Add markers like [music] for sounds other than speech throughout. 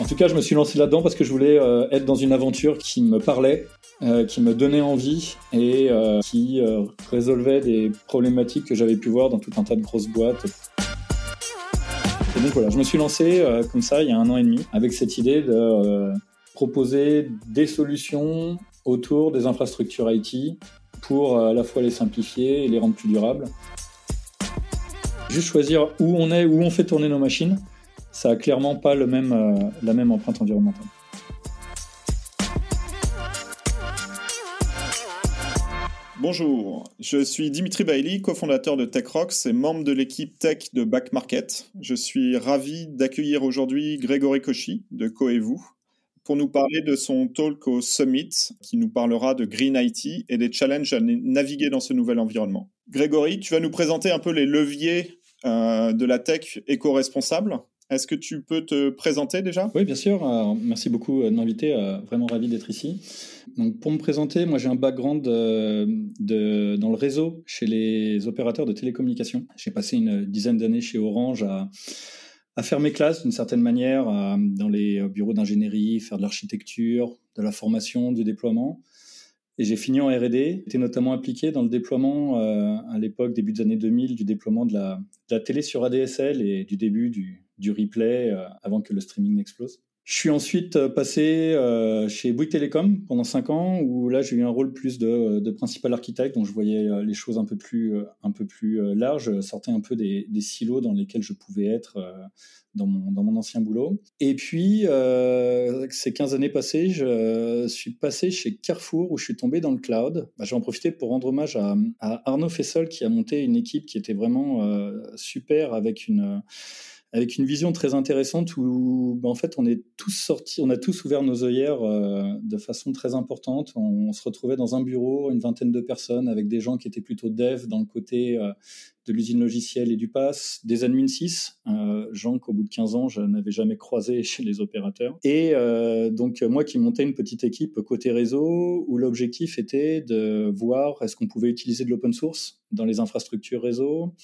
En tout cas, je me suis lancé là-dedans parce que je voulais euh, être dans une aventure qui me parlait, euh, qui me donnait envie et euh, qui résolvait des problématiques que j'avais pu voir dans tout un tas de grosses boîtes. Et donc voilà, je me suis lancé comme ça il y a un an et demi avec cette idée de proposer des solutions autour des infrastructures IT pour à la fois les simplifier et les rendre plus durables. Juste choisir où on est, où on fait tourner nos machines ça a clairement pas euh, la même empreinte environnementale. Bonjour, je suis Dimitri Bailly, cofondateur de TechRox et membre de l'équipe tech de Back Market. Je suis ravi d'accueillir aujourd'hui Grégory Cauchy de Coevu pour nous parler de son talk au Summit qui nous parlera de Green IT et des challenges à naviguer dans ce nouvel environnement. Grégory, tu vas nous présenter un peu les leviers euh, de la tech éco-responsable est-ce que tu peux te présenter déjà? Oui, bien sûr. merci beaucoup de m'inviter. vraiment ravi d'être ici. Donc, pour me présenter, moi j'ai un background euh, dans le réseau chez les opérateurs de télécommunications. J'ai passé une dizaine d'années chez Orange à, faire mes classes d'une certaine manière dans les bureaux d'ingénierie, faire de l'architecture, de la formation, du déploiement. Et j'ai fini en R&D. J'étais notamment impliqué dans le déploiement, euh, à l'époque, début des années 2000, du déploiement de la télé sur ADSL et du début du, du replay euh, avant que le streaming n'explose. Je suis ensuite euh, passé euh, chez Bouygues Telecom pendant 5 ans, où là j'ai eu un rôle plus de, principal architecte, dont je voyais les choses un peu plus, un peu larges, sortais un peu des, silos dans lesquels je pouvais être dans, mon, ancien boulot. Et puis, ces 15 années passées, je suis passé chez Carrefour, où je suis tombé dans le cloud. Bah, J'ai en profité pour rendre hommage à, à, Arnaud Fessol, qui a monté une équipe qui était vraiment super, avec une avec une vision très intéressante où ben, en fait on est tous sortis, on a tous ouvert nos œillères euh, de façon très importante. On, se retrouvait dans un bureau, une vingtaine de personnes, avec des gens qui étaient plutôt dev dans le côté euh, de l'usine logicielle et du pass, des admin 6, euh, gens qu'au bout de 15 ans je n'avais jamais croisé [laughs] chez les opérateurs. Et donc moi qui montais une petite équipe côté réseau où l'objectif était de voir est-ce qu'on pouvait utiliser de l'open source dans les infrastructures réseau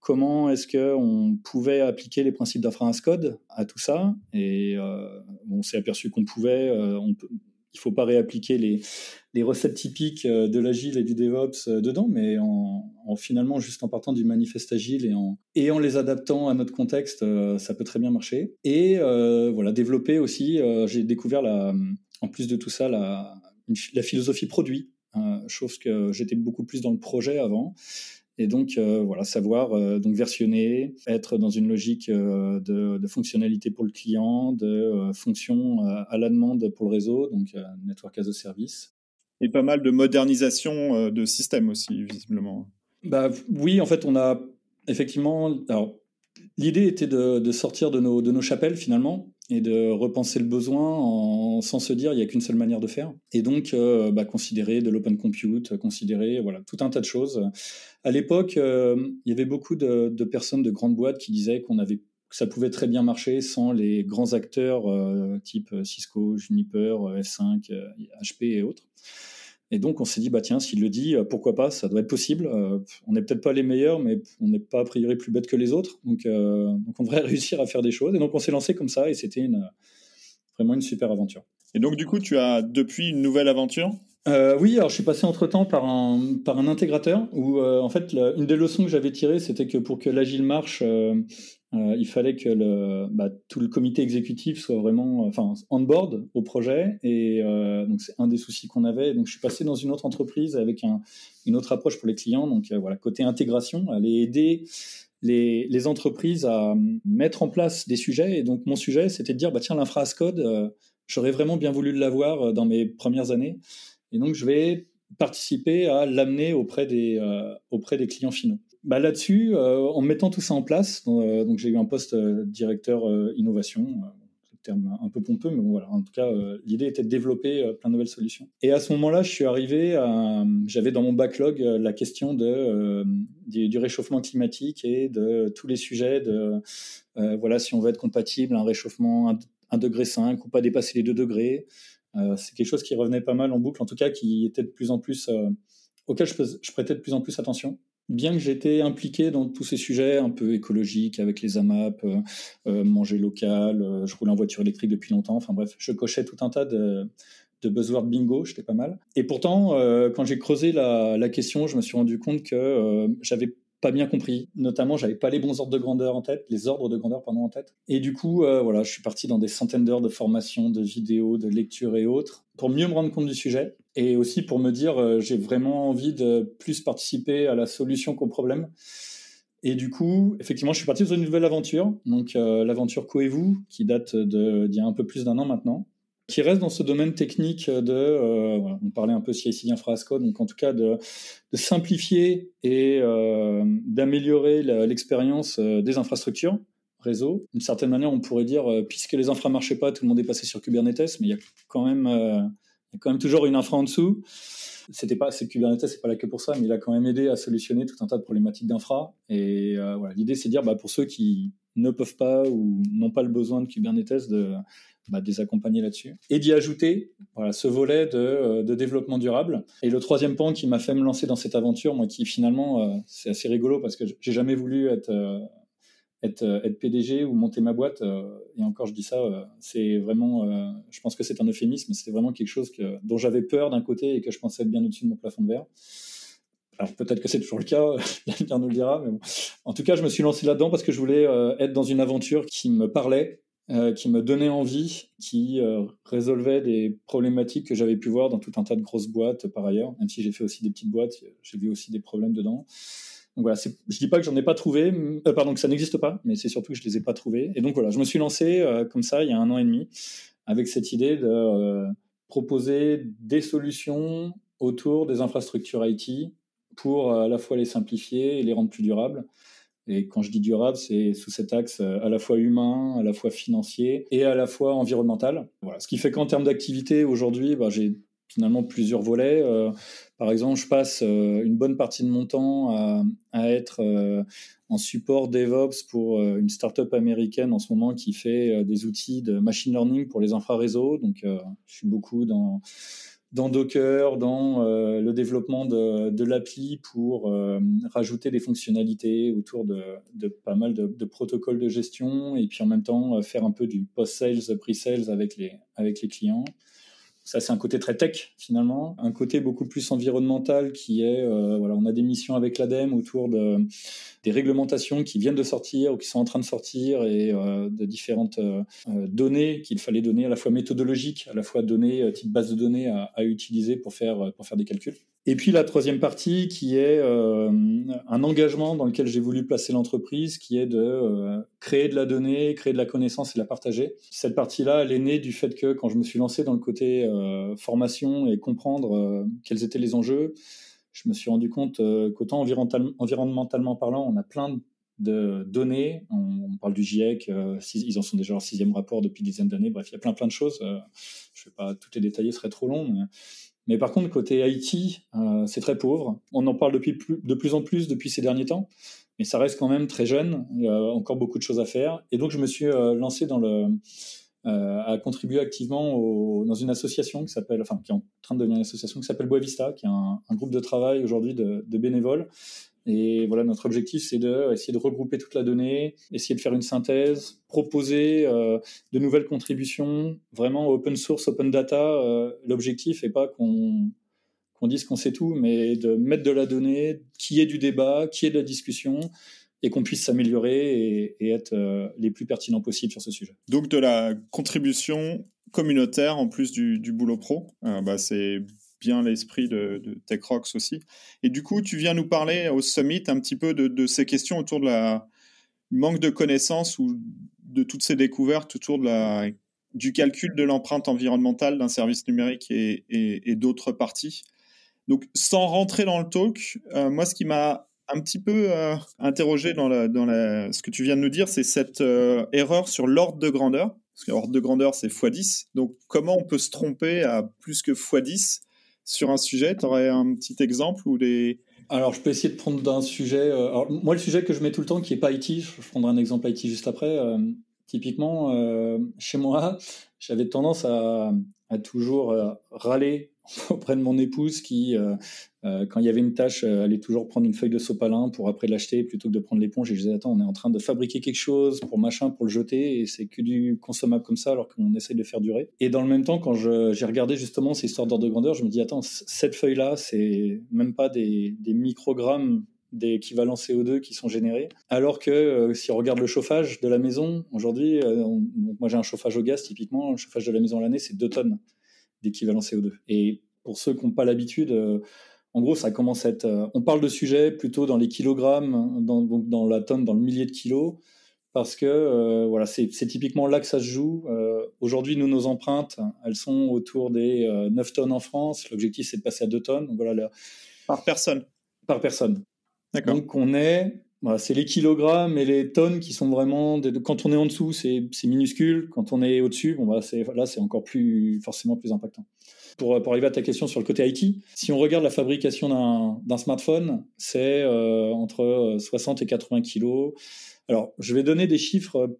comment est-ce qu'on pouvait appliquer les principes code à tout ça? Et euh, on s'est aperçu qu'on pouvait, euh, il ne faut pas réappliquer les, recettes typiques euh, de l'agile et du DevOps dedans, mais en, finalement juste en partant du manifeste agile et en, les adaptant à notre contexte, ça peut très bien marcher. Et voilà, développer aussi, j'ai découvert la, en plus de tout ça la, la philosophie produit, chose que j'étais beaucoup plus dans le projet avant. Et donc, euh, voilà, savoir euh, donc versionner, être dans une logique euh, de, fonctionnalité pour le client, de fonction à la demande pour le réseau, donc network as a service. Et pas mal de modernisation de système aussi, visiblement. Bah, oui, en fait, on a effectivement. Alors, l'idée était de, de, sortir de nos, de nos chapelles finalement et de repenser le besoin en, sans se dire il n'y a qu'une seule manière de faire. Et donc, euh, bah, considérer de l'open compute, considérer voilà, tout un tas de choses. À l'époque, euh, il y avait beaucoup de, personnes de grandes boîtes qui disaient qu'on avait que ça pouvait très bien marcher sans les grands acteurs euh, type Cisco, Juniper, F5, HP et autres. Et donc, on s'est dit, bah tiens, s'il le dit, euh, pourquoi pas, ça doit être possible. Euh, on n'est peut-être pas les meilleurs, mais on n'est pas a priori plus bête que les autres. Donc, euh, donc, on devrait [laughs] réussir à faire des choses. Et donc, on s'est lancé comme ça, et c'était une, vraiment une super aventure. Et donc, du coup, tu as depuis une nouvelle aventure? Oui, alors je suis passé entre-temps par un, par un intégrateur où, en fait, une des leçons que j'avais tirées, c'était que pour que l'agile marche, euh, il fallait que le, bah, tout le comité exécutif soit vraiment enfin, on board au projet. Et euh, donc, c'est un des soucis qu'on avait. Donc, je suis passé dans une autre entreprise avec un, une autre approche pour les clients. Donc, euh, voilà, côté intégration, aller aider les, les, entreprises à mettre en place des sujets. Et donc, mon sujet, c'était de dire, bah, tiens, l'infra code, j'aurais vraiment bien voulu l'avoir dans mes premières années. Et donc, je vais participer à l'amener auprès des, auprès des clients finaux bah là-dessus, euh, en mettant tout ça en place, euh, donc j'ai eu un poste euh, directeur innovation, terme un peu pompeux, mais bon, voilà. En tout cas, l'idée était de développer plein de nouvelles solutions. Et à ce moment-là, je suis arrivé, j'avais dans mon backlog la question du, réchauffement climatique et de tous les sujets de, voilà, si on veut être compatible, un réchauffement 1, degré 5 ou pas dépasser les 2 degrés. c'est quelque chose qui revenait pas mal en boucle, en tout cas, qui était de plus en plus, auquel je prêtais de plus en plus attention. Bien que j'étais impliqué dans tous ces sujets un peu écologiques avec les AMAP, manger local, je roulais en voiture électrique depuis longtemps. Enfin bref, je cochais tout un tas de, de buzzword bingo, j'étais pas mal. Et pourtant, quand j'ai creusé la, question, je me suis rendu compte que j'avais pas bien compris. Notamment, j'avais pas les bons ordres de grandeur en tête, les ordres de grandeur pardon en tête. Et du coup, euh, voilà, je suis parti dans des centaines d'heures de formation, de vidéos, de lectures et autres pour mieux me rendre compte du sujet et aussi pour me dire euh, j'ai vraiment envie de plus participer à la solution qu'au problème. Et du coup, effectivement, je suis parti dans une nouvelle aventure, donc euh, l'aventure Coevou, qui date d'il y a un peu plus d'un an maintenant, qui reste dans ce domaine technique de, euh, on parlait un peu CI/CD Infrasco, donc en tout cas de, simplifier et euh, d'améliorer l'expérience des infrastructures réseau. D'une certaine manière, on pourrait dire, puisque les infras marchaient pas, tout le monde est passé sur Kubernetes, mais il y a quand même, il y a quand même toujours une infra en dessous. C'était pas, c'est Kubernetes, c'est pas là que pour ça, mais il a quand même aidé à solutionner tout un tas de problématiques d'infra. Et voilà, l'idée, c'est de dire, bah, pour ceux qui ne peuvent pas ou n'ont pas le besoin de Kubernetes, de bah, des accompagner là-dessus. Et d'y ajouter voilà, ce volet de, euh, de, développement durable. Et le troisième point qui m'a fait me lancer dans cette aventure, moi qui finalement, euh, c'est assez rigolo parce que j'ai jamais voulu être, euh, être, être, PDG ou monter ma boîte. et encore, je dis ça, c'est vraiment, je pense que c'est un euphémisme, c'était vraiment quelque chose que, dont j'avais peur d'un côté et que je pensais être bien au-dessus de mon plafond de verre. Alors peut-être que c'est toujours le cas, [laughs] l'avenir nous le dira, mais bon. En tout cas, je me suis lancé là-dedans parce que je voulais être dans une aventure qui me parlait, euh, qui me donnait envie, qui euh, résolvait des problématiques que j'avais pu voir dans tout un tas de grosses boîtes par ailleurs, même si j'ai fait aussi des petites boîtes, j'ai vu aussi des problèmes dedans. Donc voilà, je dis pas que j'en ai pas trouvé, euh, pardon, que ça n'existe pas, mais c'est surtout que je les ai pas trouvés. Et donc voilà, je me suis lancé comme ça il y a un an et demi avec cette idée de proposer des solutions autour des infrastructures IT pour à la fois les simplifier et les rendre plus durables. Et quand je dis durable, c'est sous cet axe euh, à la fois humain, à la fois financier et à la fois environnemental. Voilà. Ce qui fait qu'en termes d'activité, aujourd'hui, bah, j'ai finalement plusieurs volets. Euh, par exemple, je passe euh, une bonne partie de mon temps à, être en support DevOps pour une startup américaine en ce moment qui fait des outils de machine learning pour les infraréseaux. Donc, je suis beaucoup dans Docker, dans euh, le développement de, l'appli pour euh, rajouter des fonctionnalités autour de, pas mal de, protocoles de gestion et puis en même temps euh, faire un peu du post-sales, pre-sales avec les, avec les clients. Ça, c'est un côté très tech finalement. Un côté beaucoup plus environnemental qui est, euh, voilà, on a des missions avec l'ADEME autour de, des réglementations qui viennent de sortir ou qui sont en train de sortir et euh, de différentes euh, données qu'il fallait donner à la fois méthodologiques, à la fois données, type base de données à, utiliser pour faire des calculs. Et puis la troisième partie qui est euh, un engagement dans lequel j'ai voulu placer l'entreprise, qui est de euh, créer de la donnée, créer de la connaissance et la partager. Cette partie-là, elle est née du fait que quand je me suis lancé dans le côté euh, formation et comprendre quels étaient les enjeux, je me suis rendu compte qu'autant environnementalement parlant, on a plein de données. On, parle du GIEC, ils en sont déjà leur sixième rapport depuis dizaines d'années. Bref, il y a plein plein de choses. je ne vais pas tout les détailler, ce serait trop long. Mais par contre, côté IT, euh, c'est très pauvre. On en parle depuis de plus en plus depuis ces derniers temps, mais ça reste quand même très jeune. Il y a encore beaucoup de choses à faire. Et donc, je me suis euh, lancé dans le, euh, à contribuer activement dans une association qui s'appelle, enfin, qui est en train de devenir une association qui s'appelle Boavista, qui est un, groupe de travail aujourd'hui de, bénévoles et voilà, notre objectif, c'est d'essayer de, regrouper toute la donnée, essayer de faire une synthèse, proposer euh, de nouvelles contributions, vraiment open source, open data. Euh, L'objectif n'est pas qu'on qu'on dise qu'on sait tout, mais de mettre de la donnée, qu'il y ait du débat, qu'il y ait de la discussion, et qu'on puisse s'améliorer et, être euh, les plus pertinents possibles sur ce sujet. Donc de la contribution communautaire en plus du, boulot pro, bah c'est bien l'esprit de, de TechRox aussi. Et du coup, tu viens nous parler au Summit un petit peu de, ces questions autour de la manque de connaissances ou de toutes ces découvertes autour de la, du calcul de l'empreinte environnementale d'un service numérique et, et, d'autres parties. Donc, sans rentrer dans le talk, euh, moi, ce qui m'a un petit peu euh, interrogé dans, la, dans la, ce que tu viens de nous dire, c'est cette euh, erreur sur l'ordre de grandeur. Parce que l'ordre de grandeur, c'est x10. Donc, comment on peut se tromper à plus que x10 sur un sujet Tu aurais un petit exemple ou des... Alors, je peux essayer de prendre d'un sujet. Euh, moi, le sujet que je mets tout le temps, qui est pas IT, je prendrai un exemple IT juste après. Euh, typiquement, euh, chez moi, [laughs] j'avais tendance à, à toujours râler [laughs] auprès de mon épouse qui, euh, euh, quand il y avait une tâche, allait toujours prendre une feuille de sopalin pour après l'acheter plutôt que de prendre l'éponge. Et je disais, attends, on est en train de fabriquer quelque chose pour machin, pour le jeter, et c'est que du consommable comme ça alors qu'on essaye de faire durer. Et dans le même temps, quand j'ai regardé justement ces histoires d'ordre de grandeur, je me dis, attends, cette feuille-là, c'est même pas des, des microgrammes d'équivalent CO2 qui sont générés. Alors que euh, si on regarde le chauffage de la maison, aujourd'hui, euh, moi j'ai un chauffage au gaz typiquement, le chauffage de la maison l'année c'est 2 tonnes d'équivalent CO2. Et pour ceux qui n'ont pas l'habitude, euh, en gros ça commence à être... on parle de sujets plutôt dans les kilogrammes, dans, donc dans la tonne, dans le millier de kilos, parce que voilà, c'est typiquement là que ça se joue. Aujourd'hui, nous, nos empreintes, elles sont autour des 9 tonnes en France. L'objectif, c'est de passer à 2 tonnes. Donc, voilà, Par personne Par personne. Donc on est, c'est les kilogrammes et les tonnes qui sont vraiment. quand on est en dessous, c'est minuscule. Quand on est au-dessus, bon bah là c'est encore plus forcément plus impactant. Pour, arriver à ta question sur le côté IT, si on regarde la fabrication d'un smartphone, c'est euh, entre 60 et 80 kilos. Alors, je vais donner des chiffres,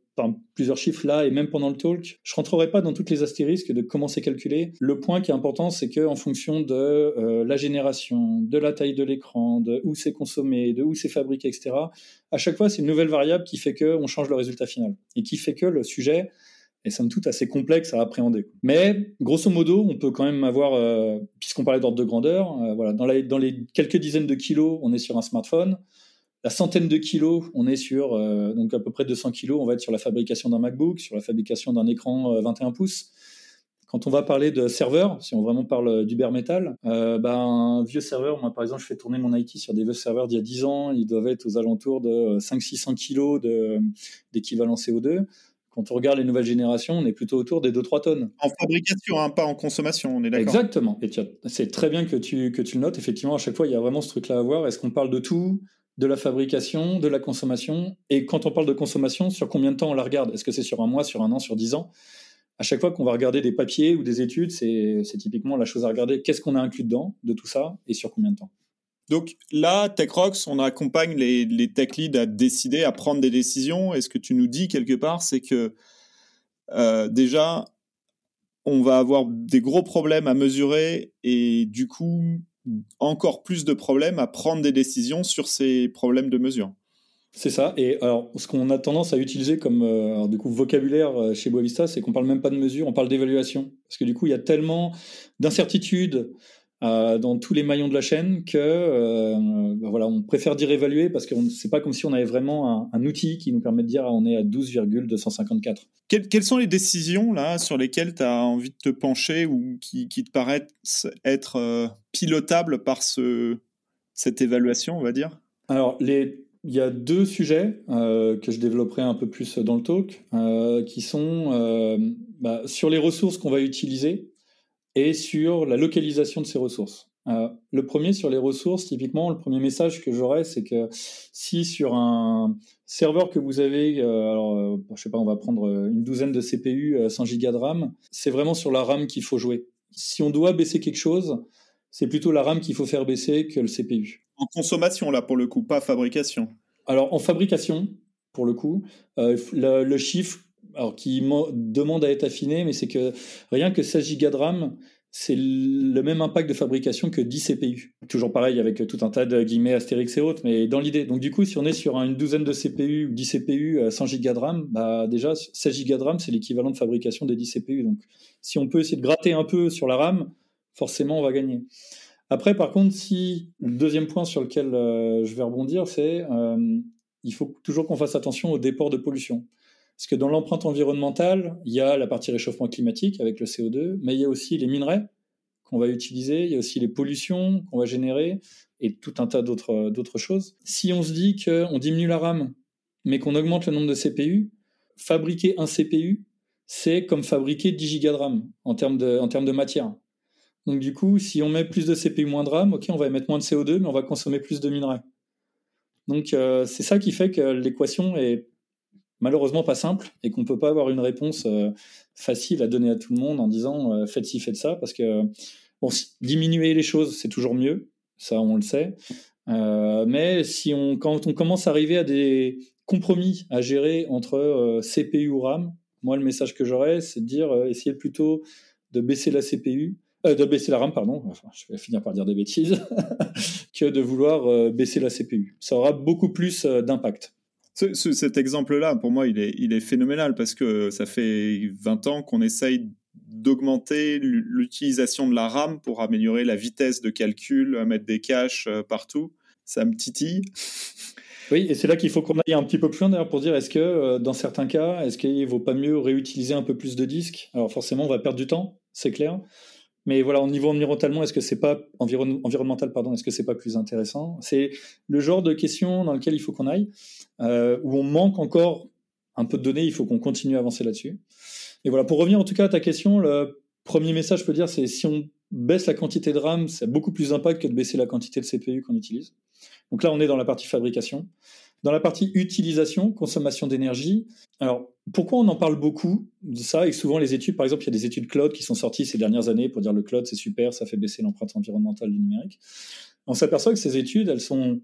plusieurs chiffres là, et même pendant le talk. Je rentrerai pas dans toutes les astérisques de comment c'est calculé. Le point qui est important, c'est qu'en fonction de euh, la génération, de la taille de l'écran, de où c'est consommé, de où c'est fabriqué, etc., à chaque fois, c'est une nouvelle variable qui fait qu'on change le résultat final et qui fait que le sujet est somme toute assez complexe à appréhender. Mais grosso modo, on peut quand même avoir, euh, puisqu'on parlait d'ordre de grandeur, euh, voilà, dans, les quelques dizaines de kilos, on est sur un smartphone la centaine de kilos, on est sur euh, donc à peu près 200 kilos, on va être sur la fabrication d'un MacBook, sur la fabrication d'un écran 21 euh, pouces. Quand on va parler de serveur, si on vraiment parle du bare metal, ben, un vieux serveur, moi par exemple, je fais tourner mon IT sur des vieux serveurs d'il y a 10 ans, ils doivent être aux alentours de 500-600 kilos d'équivalent CO2. Quand on regarde les nouvelles générations, on est plutôt autour des 2-3 tonnes. En fabrication, hein, pas en consommation, on est d'accord. Exactement. Et c'est très bien que tu, que tu le notes. Effectivement, à chaque fois, il y a vraiment ce truc-là à voir. Est-ce qu'on parle de tout de la fabrication, de la consommation? Et quand on parle de consommation, sur combien de temps on la regarde? Est-ce que c'est sur un mois, sur un an, sur dix ans? À chaque fois qu'on va regarder des papiers ou des études, c'est typiquement la chose à regarder. Qu'est-ce qu'on a inclus dedans de tout ça et sur combien de temps? Donc là, TechRox, on accompagne les, tech leads à décider, à prendre des décisions. Et ce que tu nous dis quelque part, c'est que euh, déjà, on va avoir des gros problèmes à mesurer et du coup, encore plus de problèmes à prendre des décisions sur ces problèmes de mesure. C'est ça. Et alors, ce qu'on a tendance à utiliser comme euh, du coup vocabulaire euh, chez Boavista, c'est qu'on parle même pas de mesure, on parle d'évaluation. Parce que du coup, il y a tellement d'incertitudes, euh, dans tous les maillons de la chaîne que euh, bah voilà, on préfère dire évaluer parce que c'est pas comme si on avait vraiment un, outil qui nous permet de dire ah, on est à 12,254. Quelles, quelles sont les décisions là sur lesquelles tu as envie de te pencher ou qui, qui te paraissent être euh, pilotables par ce, cette évaluation, on va dire? Alors, les, il y a deux sujets euh, que je développerai un peu plus dans le talk, euh, qui sont bah, sur les ressources qu'on va utiliser et sur la localisation de ces ressources. Euh, le premier sur les ressources, typiquement, le premier message que j'aurais, c'est que si sur un serveur que vous avez, euh, alors, euh, je sais pas, on va prendre une douzaine de CPU, 100 Go de RAM, c'est vraiment sur la RAM qu'il faut jouer. Si on doit baisser quelque chose, c'est plutôt la RAM qu'il faut faire baisser que le CPU. En consommation, là, pour le coup, pas fabrication. Alors, en fabrication, pour le coup, le chiffre alors qui demande à être affiné, mais c'est que rien que 16 Go de RAM, c'est le même impact de fabrication que 10 CPU. Toujours pareil avec tout un tas de guillemets Astérix et autres, mais dans l'idée. Donc du coup, si on est sur une douzaine de CPU ou 10 CPU, 100 Go de RAM, bah déjà 16 Go de RAM, c'est l'équivalent de fabrication des 10 CPU. Donc si on peut essayer de gratter un peu sur la RAM, forcément on va gagner. Après, par contre, si le deuxième point sur lequel euh, je vais rebondir, c'est euh, il faut toujours qu'on fasse attention au déport de pollution. Parce que dans l'empreinte environnementale, il y a la partie réchauffement climatique avec le CO2, mais il y a aussi les minerais qu'on va utiliser, il y a aussi les pollutions qu'on va générer et tout un tas d'autres choses. Si on se dit qu'on diminue la RAM, mais qu'on augmente le nombre de CPU, fabriquer un CPU, c'est comme fabriquer 10 Go de RAM en termes de, en termes de matière. Donc du coup, si on met plus de CPU, moins de RAM, ok, on va émettre moins de CO2, mais on va consommer plus de minerais. Donc euh, c'est ça qui fait que l'équation est malheureusement pas simple et qu'on ne peut pas avoir une réponse euh, facile à donner à tout le monde en disant euh, faites ci, faites ça, parce que diminuer les choses, c'est toujours mieux, ça on le sait. Euh, mais si on, quand on commence à arriver à des compromis à gérer entre CPU ou RAM, moi le message que j'aurais, c'est de dire essayez plutôt de baisser la CPU de baisser la RAM, pardon, je vais finir par dire des bêtises, [laughs] que de vouloir baisser la CPU. Ça aura beaucoup plus d'impact. Cet exemple-là, pour moi, il est, il est phénoménal parce que ça fait 20 ans qu'on essaye d'augmenter l'utilisation de la RAM pour améliorer la vitesse de calcul, mettre des caches euh, partout. Ça me titille. Oui, et c'est là qu'il faut qu'on aille un petit peu plus loin d'ailleurs pour dire est-ce que euh, dans certains cas, est-ce qu'il vaut pas mieux réutiliser un peu plus de disques? Alors forcément, on va perdre du temps, c'est clair. Mais voilà, au niveau environnementalement, est-ce que c'est pas environnemental, pardon, est-ce que c'est pas plus intéressant? C'est le genre de question dans lequel il faut qu'on aille, euh, où on manque encore un peu de données, il faut qu'on continue à avancer là-dessus. Et voilà, pour revenir en tout cas à ta question, le premier message, je peux dire, c'est si on baisse la quantité de RAM, ça a beaucoup plus d'impact que de baisser la quantité de CPU qu'on utilise. Donc là, on est dans la partie fabrication. Dans la partie utilisation, consommation d'énergie, alors pourquoi on en parle beaucoup de ça et souvent les études, par exemple, il y a des études cloud qui sont sorties ces dernières années pour dire le cloud c'est super, ça fait baisser l'empreinte environnementale du numérique. On s'aperçoit que ces études, elles sont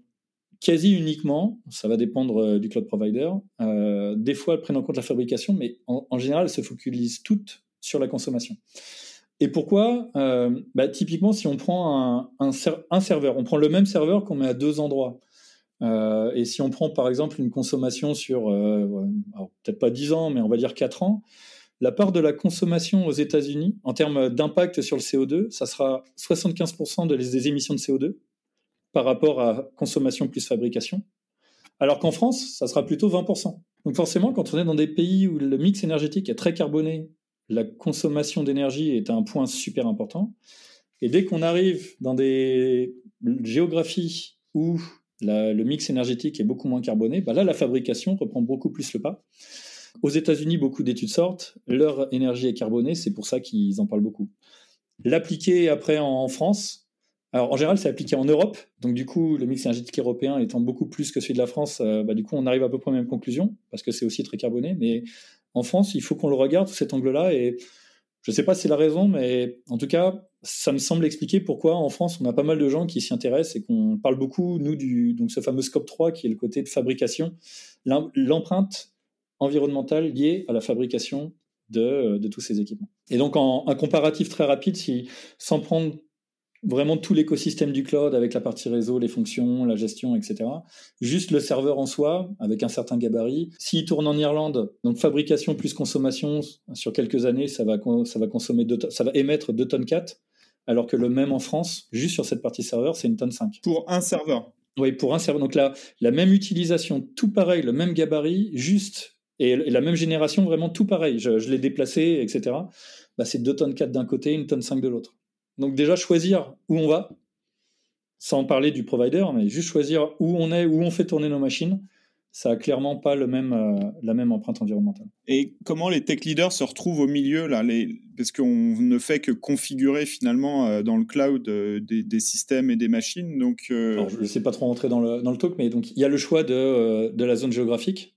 quasi uniquement, ça va dépendre euh, du cloud provider. Euh, des fois, elles prennent en compte la fabrication, mais en, général, elles se focalisent toutes sur la consommation. Et pourquoi euh, bah, Typiquement, si on prend un, un, serveur, on prend le même serveur qu'on met à deux endroits. Et si on prend par exemple une consommation sur, peut-être pas 10 ans, mais on va dire 4 ans, la part de la consommation aux États-Unis en termes d'impact sur le CO2, ça sera 75% des émissions de CO2 par rapport à consommation plus fabrication, alors qu'en France, ça sera plutôt 20%. Donc forcément, quand on est dans des pays où le mix énergétique est très carboné, la consommation d'énergie est un point super important. Et dès qu'on arrive dans des géographies où le mix énergétique est beaucoup moins carboné, bah là, la fabrication reprend beaucoup plus le pas. Aux États-Unis, beaucoup d'études sortent, leur énergie est carbonée, c'est pour ça qu'ils en parlent beaucoup. L'appliquer après en France, alors, en général, c'est appliqué en Europe. Donc, du coup, le mix énergétique européen étant beaucoup plus que celui de la France, euh, bah, du coup, on arrive à peu près aux mêmes conclusions, parce que c'est aussi très carboné. Mais en France, il faut qu'on le regarde sous cet angle-là. Et je ne sais pas si c'est la raison, mais en tout cas, ça me semble expliquer pourquoi en France, on a pas mal de gens qui s'y intéressent et qu'on parle beaucoup, nous, du donc ce fameux scope 3, qui est le côté de fabrication, l'empreinte environnementale liée à la fabrication de, de, tous ces équipements. Et donc, en un comparatif très rapide, si, sans prendre vraiment tout l'écosystème du cloud avec la partie réseau, les fonctions, la gestion, etc. Juste le serveur en soi, avec un certain gabarit. S'il tourne en Irlande, donc fabrication plus consommation, sur quelques années, ça va, ça va, consommer ça va émettre 2 tonnes 4, alors que le même en France, juste sur cette partie serveur, c'est une tonne 5. Pour un serveur Oui, pour un serveur. Donc là, la même utilisation, tout pareil, le même gabarit, juste, et, la même génération, vraiment tout pareil. Je, je l'ai déplacé, etc. Bah, c'est 2 tonnes 4 d'un côté, une tonne 5 de l'autre. Donc déjà choisir où on va, sans parler du provider, mais juste choisir où on est, où on fait tourner nos machines, ça a clairement pas le même, euh, la même empreinte environnementale. Et comment les tech leaders se retrouvent au milieu là, les... parce qu'on ne fait que configurer finalement euh, dans le cloud euh, des, systèmes et des machines. Donc, je ne sais pas trop rentrer dans le, dans le talk, mais donc il y a le choix de, de la zone géographique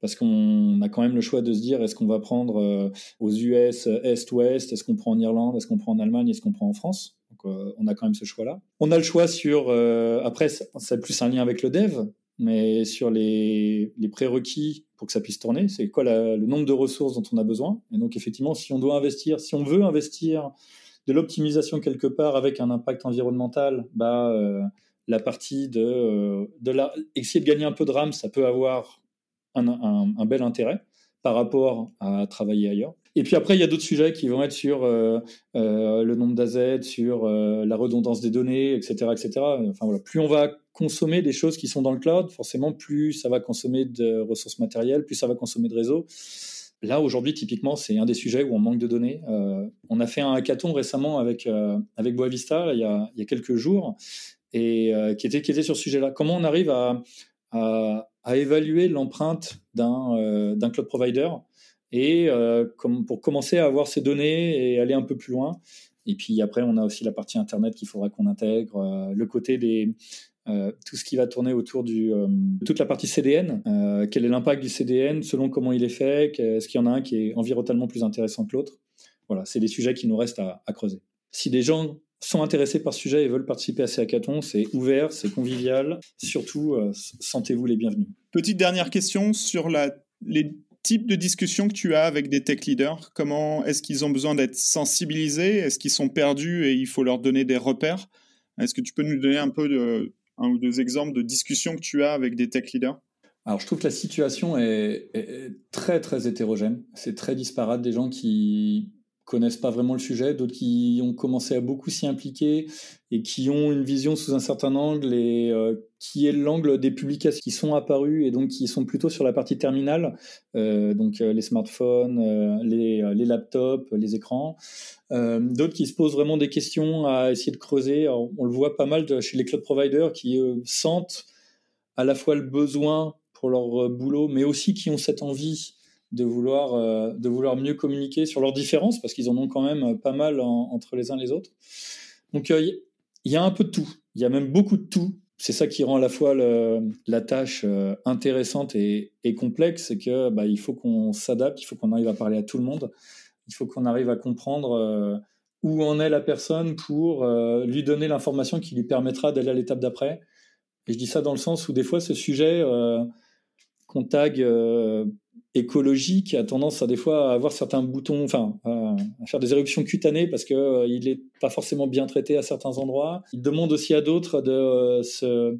parce qu'on a quand même le choix de se dire est-ce qu'on va prendre euh, aux US Est-Ouest, est-ce qu'on prend en Irlande, est-ce qu'on prend en Allemagne, est-ce qu'on prend en France? Donc euh, on a quand même ce choix-là. On a le choix sur, euh, après c'est plus un lien avec le dev, mais sur les, les prérequis pour que ça puisse tourner, c'est quoi le nombre de ressources dont on a besoin. Et donc effectivement, si on doit investir, si on veut investir de l'optimisation quelque part avec un impact environnemental, bah, la partie de, de la, essayer de gagner un peu de RAM, ça peut avoir un, bel intérêt par rapport à travailler ailleurs. Et puis après, il y a d'autres sujets qui vont être sur euh, euh, le nombre d'AZ, sur euh, la redondance des données, etc., etc. Enfin voilà, plus on va consommer des choses qui sont dans le cloud, forcément, plus ça va consommer de ressources matérielles, plus ça va consommer de réseaux. Là, aujourd'hui, typiquement, c'est un des sujets où on manque de données. on a fait un hackathon récemment avec, avec Boavista, il, y a, il y a quelques jours, et qui, était, qui était sur ce sujet-là. Comment on arrive à, à, à évaluer l'empreinte d'un euh, cloud provider et euh, pour commencer à avoir ces données et aller un peu plus loin. Et puis après, on a aussi la partie Internet qu'il faudra qu'on intègre, euh, le côté des... tout ce qui va tourner autour du toute la partie CDN. quel est l'impact du CDN selon comment il est fait Est-ce qu'il y en a un qui est environnementalement plus intéressant que l'autre Voilà, c'est des sujets qui nous restent à, à creuser. Si des gens sont intéressés par ce sujet et veulent participer à ces hackathons, c'est ouvert, c'est convivial. Surtout, euh, sentez-vous les bienvenus. Petite dernière question sur la, les type de discussion que tu as avec des tech leaders Comment est-ce qu'ils ont besoin d'être sensibilisés? Est-ce qu'ils sont perdus et il faut leur donner des repères? Est-ce que tu peux nous donner un peu de, un ou deux exemples de discussions que tu as avec des tech leaders? Alors, je trouve que la situation est, est très, très hétérogène. C'est très disparate des gens qui connaissent pas vraiment le sujet, d'autres qui ont commencé à beaucoup s'y impliquer et qui ont une vision sous un certain angle et euh, qui est l'angle des publications qui sont apparues et donc qui sont plutôt sur la partie terminale, euh, donc euh, les smartphones, les, les, laptops, les écrans. d'autres qui se posent vraiment des questions à essayer de creuser. on le voit pas mal chez les cloud providers qui sentent à la fois le besoin pour leur boulot, mais aussi qui ont cette envie de vouloir, euh, de vouloir mieux communiquer sur leurs différences, parce qu'ils en ont quand même pas mal entre les uns et les autres. Donc euh, il y a un peu de tout, il y a même beaucoup de tout. C'est ça qui rend à la fois la tâche euh, intéressante et, complexe, c'est que bah, il faut qu'on s'adapte, il faut qu'on arrive à parler à tout le monde, il faut qu'on arrive à comprendre où en est la personne pour lui donner l'information qui lui permettra d'aller à l'étape d'après. Et je dis ça dans le sens où des fois ce sujet qu'on tag écologique a tendance à des fois à avoir certains boutons, enfin à, faire des éruptions cutanées parce que euh, il n'est pas forcément bien traité à certains endroits. Il demande aussi à d'autres de euh, se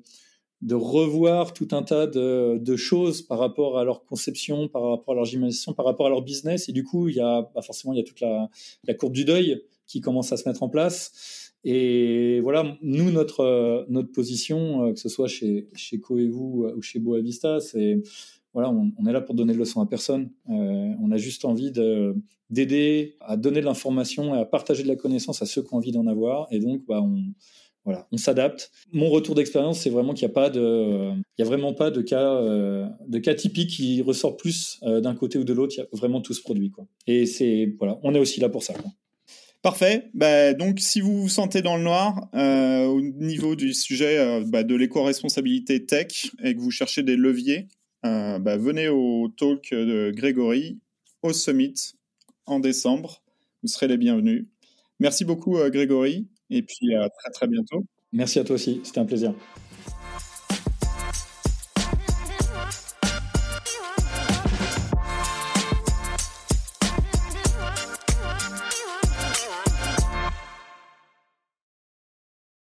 de revoir tout un tas de, choses par rapport à leur conception, par rapport à leur imagination, par rapport à leur business. Et du coup, il y a bah, forcément il y a toute la, la, courbe du deuil qui commence à se mettre en place. Et voilà, nous, notre, notre position, euh, que ce soit chez, chez Coevu ou chez Boavista, c'est voilà, on, est là pour donner de leçons à personne. Euh, on a juste envie d'aider à donner de l'information et à partager de la connaissance à ceux qui ont envie d'en avoir. Et donc, bah, on, voilà, on s'adapte. Mon retour d'expérience, c'est vraiment qu'il n'y a pas de, il y a vraiment pas de cas, euh, de cas typiques qui ressortent plus euh, d'un côté ou de l'autre. Il y a vraiment tout ce produit, quoi. Et c'est, voilà, on est aussi là pour ça. Parfait. Bah, donc, si vous vous sentez dans le noir au niveau du sujet bah, de l'éco-responsabilité tech et que vous cherchez des leviers, euh, bah, venez au talk de Grégory au Summit en décembre. Vous serez les bienvenus. Merci beaucoup, euh, Grégory, et puis à très très bientôt. Merci à toi aussi, c'était un plaisir.